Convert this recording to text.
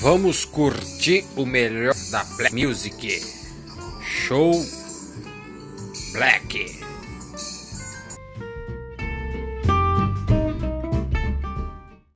Vamos curtir o melhor da Black Music. Show Black.